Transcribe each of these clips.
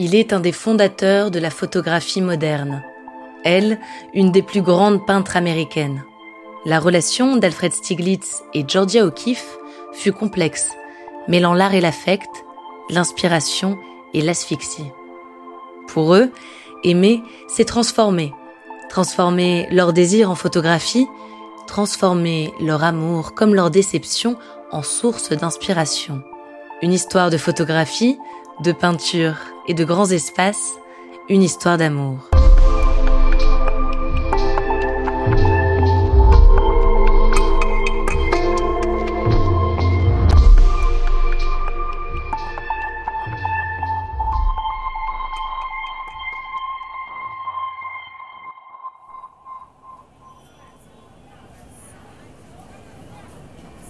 Il est un des fondateurs de la photographie moderne. Elle, une des plus grandes peintres américaines. La relation d'Alfred Stieglitz et Georgia O'Keeffe fut complexe, mêlant l'art et l'affect, l'inspiration et l'asphyxie. Pour eux, aimer, c'est transformer. Transformer leur désir en photographie, transformer leur amour comme leur déception en source d'inspiration. Une histoire de photographie, de peinture et de grands espaces, une histoire d'amour.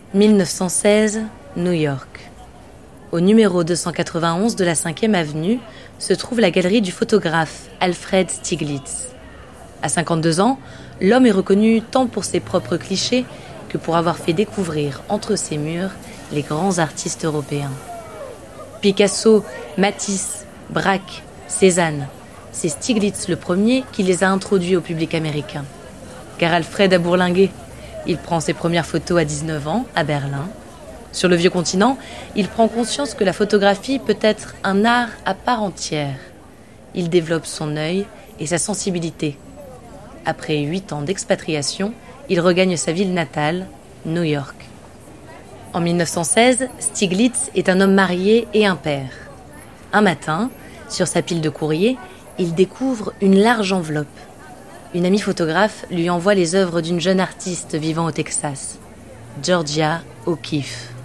« 1916, New York. Au numéro 291 de la 5e avenue se trouve la galerie du photographe Alfred Stieglitz. À 52 ans, l'homme est reconnu tant pour ses propres clichés que pour avoir fait découvrir entre ses murs les grands artistes européens. Picasso, Matisse, Braque, Cézanne, c'est Stieglitz le premier qui les a introduits au public américain. Car Alfred a bourlingué. Il prend ses premières photos à 19 ans à Berlin sur le vieux continent, il prend conscience que la photographie peut être un art à part entière. Il développe son œil et sa sensibilité. Après huit ans d'expatriation, il regagne sa ville natale, New York. En 1916, Stiglitz est un homme marié et un père. Un matin, sur sa pile de courrier, il découvre une large enveloppe. Une amie photographe lui envoie les œuvres d'une jeune artiste vivant au Texas, Georgia O'Keeffe.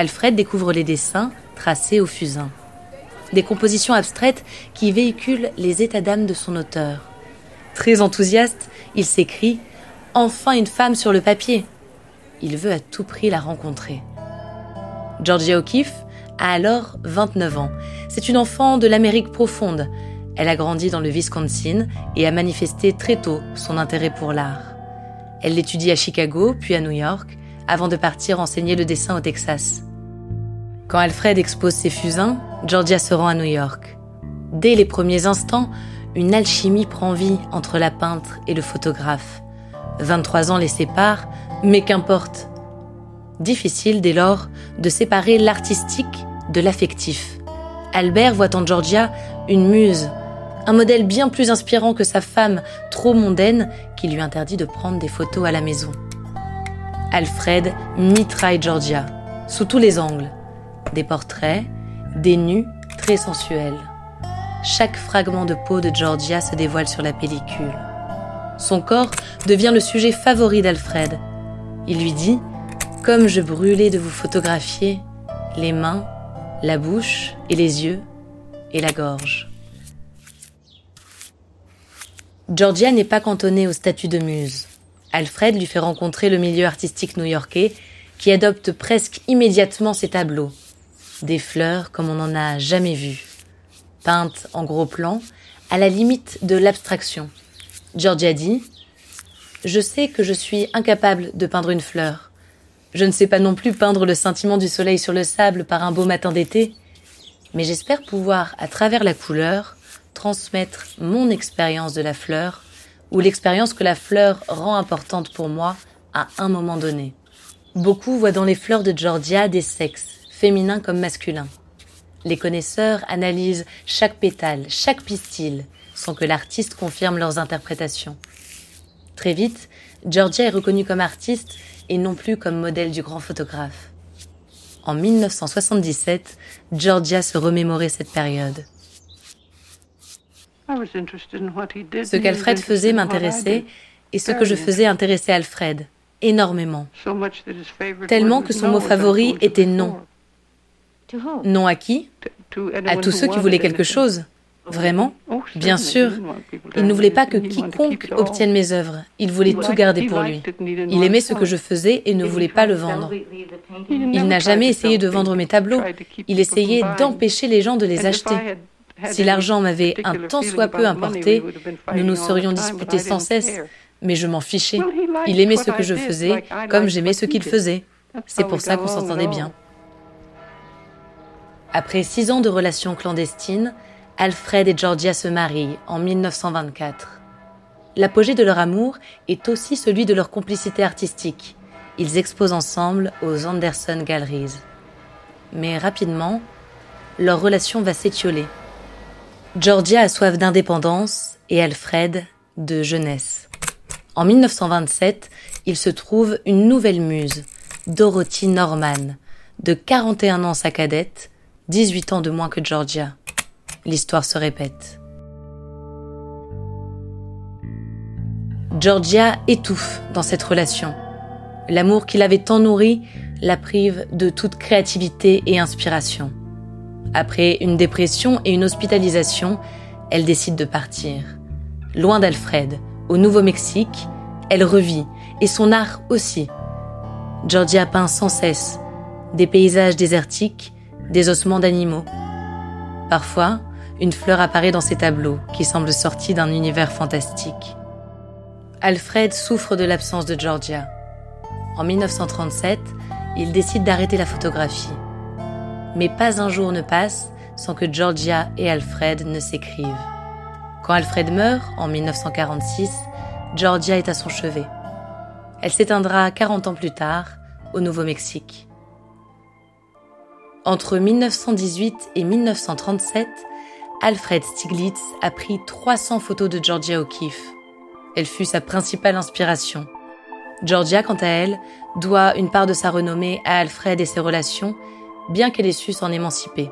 Alfred découvre les dessins tracés au fusain. Des compositions abstraites qui véhiculent les états d'âme de son auteur. Très enthousiaste, il s'écrie Enfin une femme sur le papier Il veut à tout prix la rencontrer. Georgia O'Keeffe a alors 29 ans. C'est une enfant de l'Amérique profonde. Elle a grandi dans le Wisconsin et a manifesté très tôt son intérêt pour l'art. Elle l'étudie à Chicago, puis à New York, avant de partir enseigner le dessin au Texas. Quand Alfred expose ses fusains, Georgia se rend à New York. Dès les premiers instants, une alchimie prend vie entre la peintre et le photographe. 23 ans les séparent, mais qu'importe. Difficile dès lors de séparer l'artistique de l'affectif. Albert voit en Georgia une muse, un modèle bien plus inspirant que sa femme trop mondaine qui lui interdit de prendre des photos à la maison. Alfred mitraille Georgia, sous tous les angles des portraits, des nus très sensuels. Chaque fragment de peau de Georgia se dévoile sur la pellicule. Son corps devient le sujet favori d'Alfred. Il lui dit Comme je brûlais de vous photographier, les mains, la bouche et les yeux et la gorge. Georgia n'est pas cantonnée au statut de muse. Alfred lui fait rencontrer le milieu artistique new-yorkais qui adopte presque immédiatement ses tableaux des fleurs comme on n'en a jamais vu, peintes en gros plan, à la limite de l'abstraction. Georgia dit Je sais que je suis incapable de peindre une fleur. Je ne sais pas non plus peindre le scintillement du soleil sur le sable par un beau matin d'été, mais j'espère pouvoir, à travers la couleur, transmettre mon expérience de la fleur ou l'expérience que la fleur rend importante pour moi à un moment donné. Beaucoup voient dans les fleurs de Georgia des sexes, féminin comme masculin. Les connaisseurs analysent chaque pétale, chaque pistil, sans que l'artiste confirme leurs interprétations. Très vite, Georgia est reconnue comme artiste et non plus comme modèle du grand photographe. En 1977, Georgia se remémorait cette période. Ce qu'Alfred faisait m'intéressait et ce que je faisais intéressait Alfred énormément. Tellement que son mot favori était non. Non à qui? À tous ceux qui voulaient quelque chose. Vraiment? Oh, Bien sûr. Il ne voulait pas que quiconque obtienne mes œuvres. Il voulait tout garder pour lui. Il aimait ce que je faisais et ne voulait pas le vendre. Il n'a jamais essayé de vendre mes tableaux. Il essayait d'empêcher les gens de les acheter. Si l'argent m'avait un tant soit peu importé, nous nous serions disputés sans cesse. Mais je m'en fichais. Il aimait ce que je faisais comme j'aimais ce qu'il faisait. C'est pour ça qu'on s'entendait bien. Après six ans de relations clandestines, Alfred et Georgia se marient en 1924. L'apogée de leur amour est aussi celui de leur complicité artistique. Ils exposent ensemble aux Anderson Galleries. Mais rapidement, leur relation va s'étioler. Georgia a soif d'indépendance et Alfred de jeunesse. En 1927, il se trouve une nouvelle muse, Dorothy Norman, de 41 ans sa cadette, 18 ans de moins que Georgia. L'histoire se répète. Georgia étouffe dans cette relation. L'amour qu'il avait tant nourri la prive de toute créativité et inspiration. Après une dépression et une hospitalisation, elle décide de partir. Loin d'Alfred, au Nouveau-Mexique, elle revit, et son art aussi. Georgia peint sans cesse des paysages désertiques, des ossements d'animaux. Parfois, une fleur apparaît dans ses tableaux qui semblent sortis d'un univers fantastique. Alfred souffre de l'absence de Georgia. En 1937, il décide d'arrêter la photographie. Mais pas un jour ne passe sans que Georgia et Alfred ne s'écrivent. Quand Alfred meurt, en 1946, Georgia est à son chevet. Elle s'éteindra 40 ans plus tard, au Nouveau-Mexique. Entre 1918 et 1937, Alfred Stiglitz a pris 300 photos de Georgia O'Keeffe. Elle fut sa principale inspiration. Georgia, quant à elle, doit une part de sa renommée à Alfred et ses relations, bien qu'elle ait su s'en émanciper.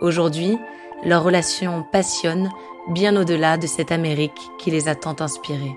Aujourd'hui, leur relation passionne bien au-delà de cette Amérique qui les a tant inspirés.